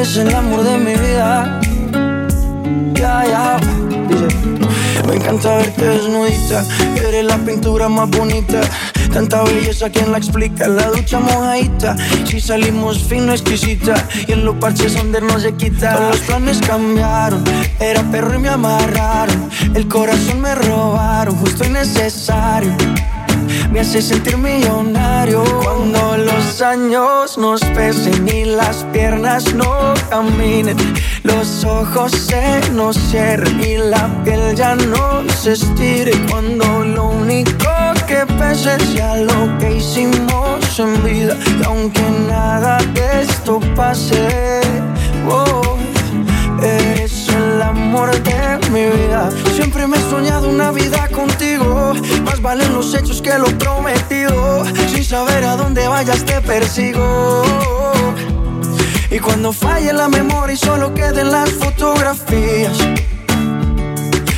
Eres el amor de mi vida. Ya, ya. me encanta verte desnudita. Eres la pintura más bonita. Tanta belleza, ¿quién la explica? La ducha mojadita. Si salimos fino, exquisita. Y en los parches donde no se quita. Todos los planes cambiaron. Era perro y me amarraron. El corazón me robaron, justo y necesario me hace sentir millonario. Años nos pesen y las piernas no caminen, los ojos se nos cierren y la piel ya no se estire. Cuando lo único que pese sea lo que hicimos en vida, y aunque nada de esto pase, oh, eres el amor de mi vida. Siempre me he soñado una vida. Valen los hechos que lo prometido. Sin saber a dónde vayas te persigo. Y cuando falle la memoria y solo queden las fotografías.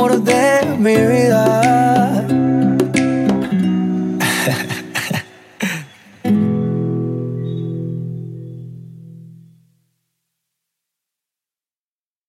Amor de